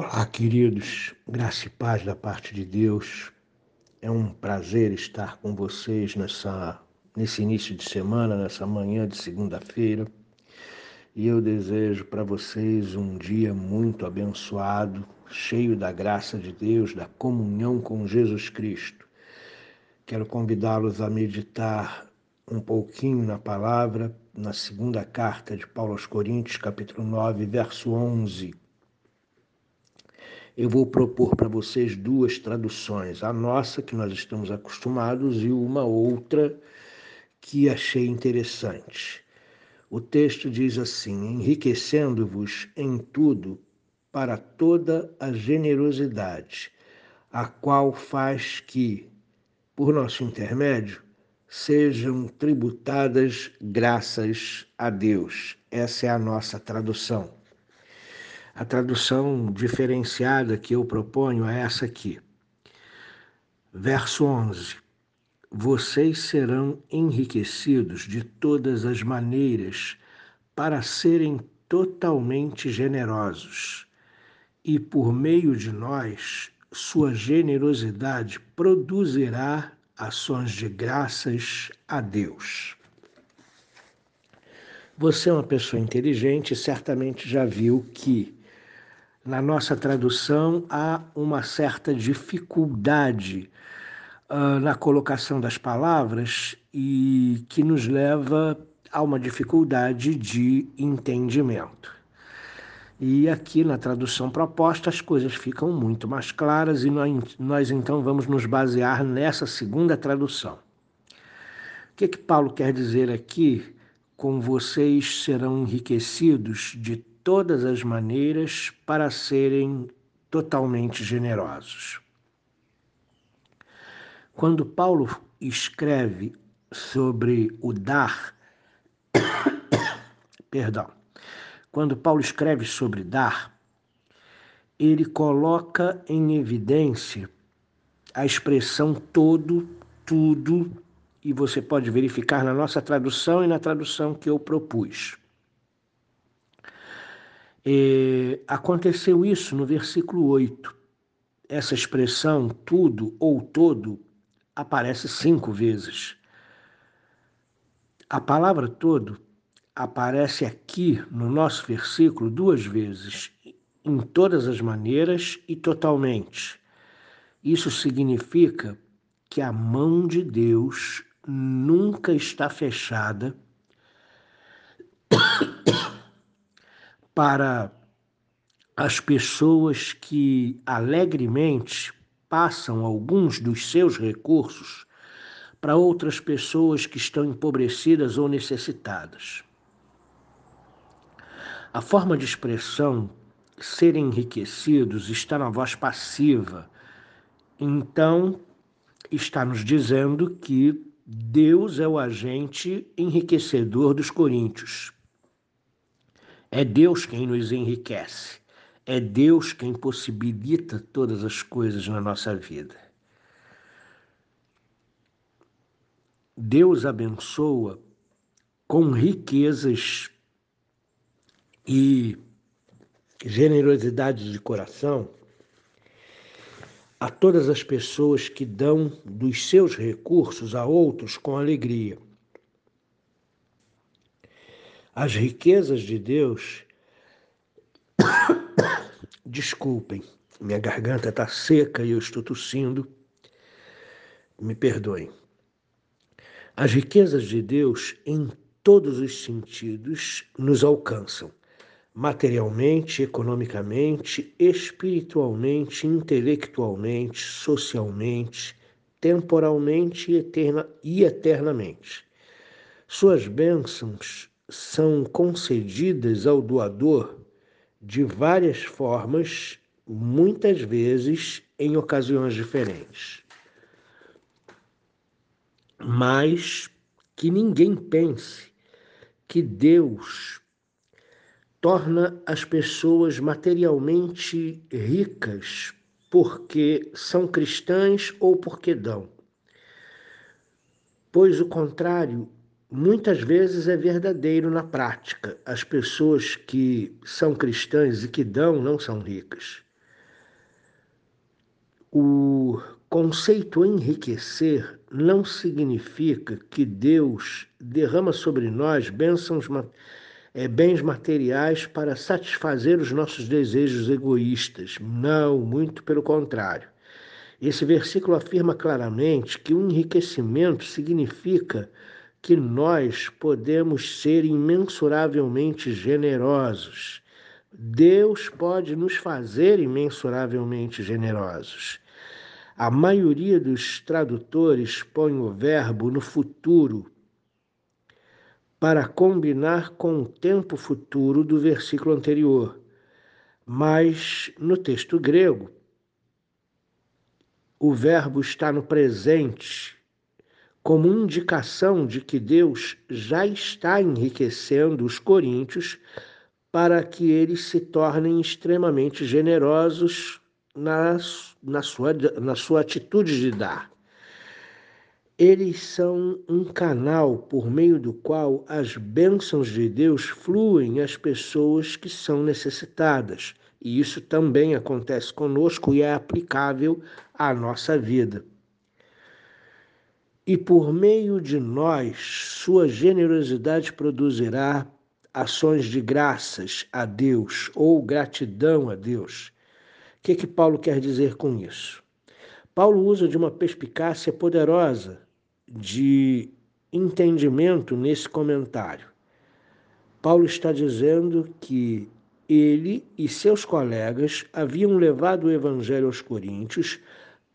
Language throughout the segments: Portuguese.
Olá, queridos, graça e paz da parte de Deus. É um prazer estar com vocês nessa, nesse início de semana, nessa manhã de segunda-feira. E eu desejo para vocês um dia muito abençoado, cheio da graça de Deus, da comunhão com Jesus Cristo. Quero convidá-los a meditar um pouquinho na palavra, na segunda carta de Paulo aos Coríntios, capítulo 9, verso 11 eu vou propor para vocês duas traduções, a nossa, que nós estamos acostumados, e uma outra que achei interessante. O texto diz assim: enriquecendo-vos em tudo para toda a generosidade, a qual faz que, por nosso intermédio, sejam tributadas graças a Deus. Essa é a nossa tradução. A tradução diferenciada que eu proponho é essa aqui. Verso 11: Vocês serão enriquecidos de todas as maneiras para serem totalmente generosos, e por meio de nós, sua generosidade produzirá ações de graças a Deus. Você é uma pessoa inteligente e certamente já viu que na nossa tradução há uma certa dificuldade uh, na colocação das palavras e que nos leva a uma dificuldade de entendimento. E aqui na tradução proposta as coisas ficam muito mais claras e nós, nós então vamos nos basear nessa segunda tradução. O que, que Paulo quer dizer aqui? Com vocês serão enriquecidos de todas as maneiras para serem totalmente generosos. Quando Paulo escreve sobre o dar, perdão, quando Paulo escreve sobre dar, ele coloca em evidência a expressão todo, tudo, e você pode verificar na nossa tradução e na tradução que eu propus. É, aconteceu isso no versículo 8. Essa expressão tudo ou todo aparece cinco vezes. A palavra todo aparece aqui no nosso versículo duas vezes, em todas as maneiras e totalmente. Isso significa que a mão de Deus nunca está fechada para as pessoas que alegremente passam alguns dos seus recursos para outras pessoas que estão empobrecidas ou necessitadas. A forma de expressão ser enriquecidos está na voz passiva. Então, está nos dizendo que Deus é o agente enriquecedor dos coríntios. É Deus quem nos enriquece. É Deus quem possibilita todas as coisas na nossa vida. Deus abençoa com riquezas e generosidade de coração a todas as pessoas que dão dos seus recursos a outros com alegria. As riquezas de Deus. Desculpem, minha garganta está seca e eu estou tossindo. Me perdoem. As riquezas de Deus, em todos os sentidos, nos alcançam materialmente, economicamente, espiritualmente, intelectualmente, socialmente, temporalmente e, eterna, e eternamente. Suas bênçãos são concedidas ao doador de várias formas, muitas vezes em ocasiões diferentes. Mas que ninguém pense que Deus torna as pessoas materialmente ricas porque são cristãs ou porque dão. Pois o contrário muitas vezes é verdadeiro na prática. As pessoas que são cristãs e que dão não são ricas. o conceito enriquecer não significa que Deus derrama sobre nós bênçãos, é, bens materiais para satisfazer os nossos desejos egoístas. Não, muito pelo contrário. Esse versículo afirma claramente que o enriquecimento significa que nós podemos ser imensuravelmente generosos. Deus pode nos fazer imensuravelmente generosos. A maioria dos tradutores põe o verbo no futuro para combinar com o tempo futuro do versículo anterior. Mas no texto grego, o verbo está no presente, como indicação de que Deus já está enriquecendo os coríntios para que eles se tornem extremamente generosos na, na, sua, na sua atitude de dar. Eles são um canal por meio do qual as bênçãos de Deus fluem às pessoas que são necessitadas. E isso também acontece conosco e é aplicável à nossa vida. E por meio de nós, sua generosidade produzirá ações de graças a Deus ou gratidão a Deus. O que, que Paulo quer dizer com isso? Paulo usa de uma perspicácia poderosa de entendimento nesse comentário. Paulo está dizendo que ele e seus colegas haviam levado o evangelho aos coríntios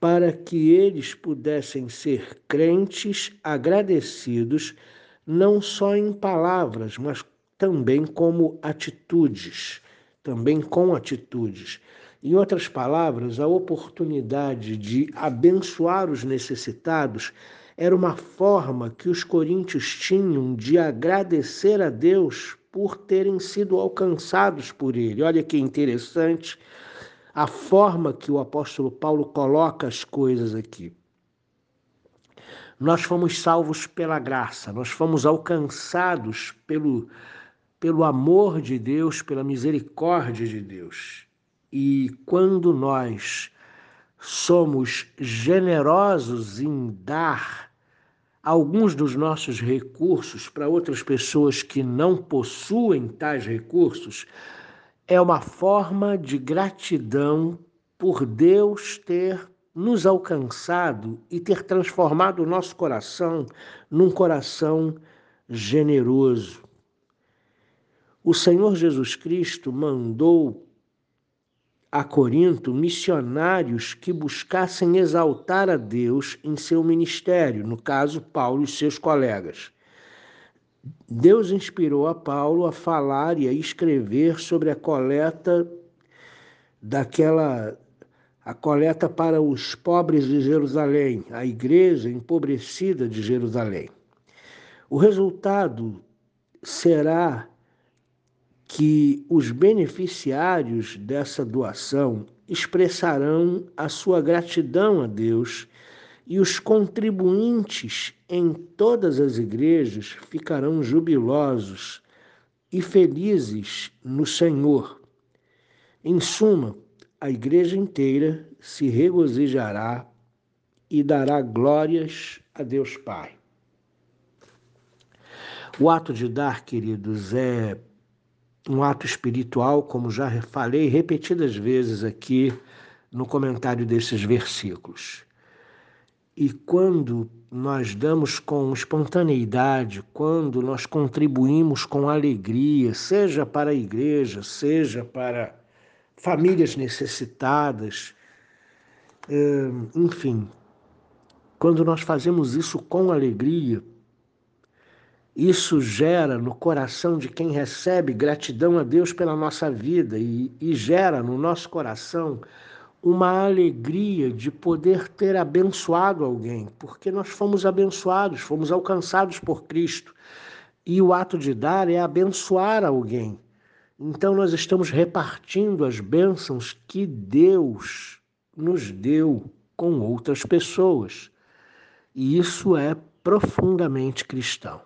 para que eles pudessem ser crentes agradecidos não só em palavras, mas também como atitudes, também com atitudes. Em outras palavras, a oportunidade de abençoar os necessitados era uma forma que os coríntios tinham de agradecer a Deus por terem sido alcançados por ele. Olha que interessante a forma que o apóstolo Paulo coloca as coisas aqui. Nós fomos salvos pela graça, nós fomos alcançados pelo, pelo amor de Deus, pela misericórdia de Deus. E quando nós somos generosos em dar alguns dos nossos recursos para outras pessoas que não possuem tais recursos é uma forma de gratidão por Deus ter nos alcançado e ter transformado o nosso coração num coração generoso. O Senhor Jesus Cristo mandou a Corinto missionários que buscassem exaltar a Deus em seu ministério, no caso, Paulo e seus colegas. Deus inspirou a Paulo a falar e a escrever sobre a coleta daquela a coleta para os pobres de Jerusalém, a igreja empobrecida de Jerusalém. O resultado será que os beneficiários dessa doação expressarão a sua gratidão a Deus e os contribuintes em todas as igrejas ficarão jubilosos e felizes no Senhor. Em suma, a igreja inteira se regozijará e dará glórias a Deus Pai. O ato de dar, queridos, é um ato espiritual, como já falei repetidas vezes aqui no comentário desses versículos. E quando nós damos com espontaneidade, quando nós contribuímos com alegria, seja para a igreja, seja para famílias necessitadas, eh, enfim, quando nós fazemos isso com alegria, isso gera no coração de quem recebe gratidão a Deus pela nossa vida e, e gera no nosso coração uma alegria de poder ter abençoado alguém, porque nós fomos abençoados, fomos alcançados por Cristo. E o ato de dar é abençoar alguém. Então nós estamos repartindo as bênçãos que Deus nos deu com outras pessoas. E isso é profundamente cristão.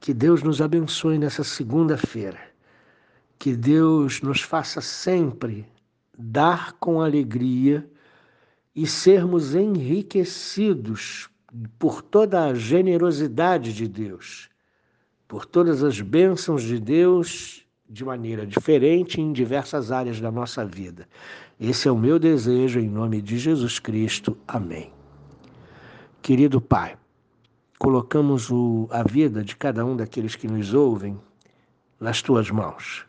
Que Deus nos abençoe nessa segunda-feira. Que Deus nos faça sempre dar com alegria e sermos enriquecidos por toda a generosidade de Deus, por todas as bênçãos de Deus de maneira diferente em diversas áreas da nossa vida. Esse é o meu desejo em nome de Jesus Cristo. Amém. Querido Pai, colocamos o, a vida de cada um daqueles que nos ouvem nas tuas mãos.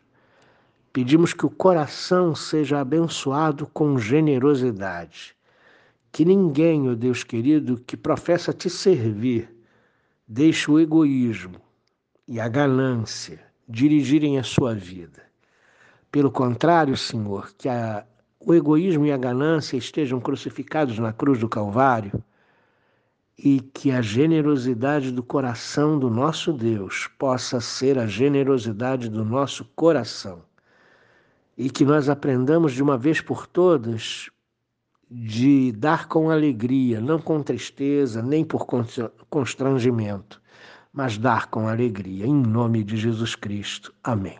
Pedimos que o coração seja abençoado com generosidade. Que ninguém, ó oh Deus querido, que professa te servir, deixe o egoísmo e a ganância dirigirem a sua vida. Pelo contrário, Senhor, que a, o egoísmo e a ganância estejam crucificados na cruz do Calvário e que a generosidade do coração do nosso Deus possa ser a generosidade do nosso coração e que nós aprendamos de uma vez por todas de dar com alegria, não com tristeza, nem por constrangimento, mas dar com alegria, em nome de Jesus Cristo. Amém.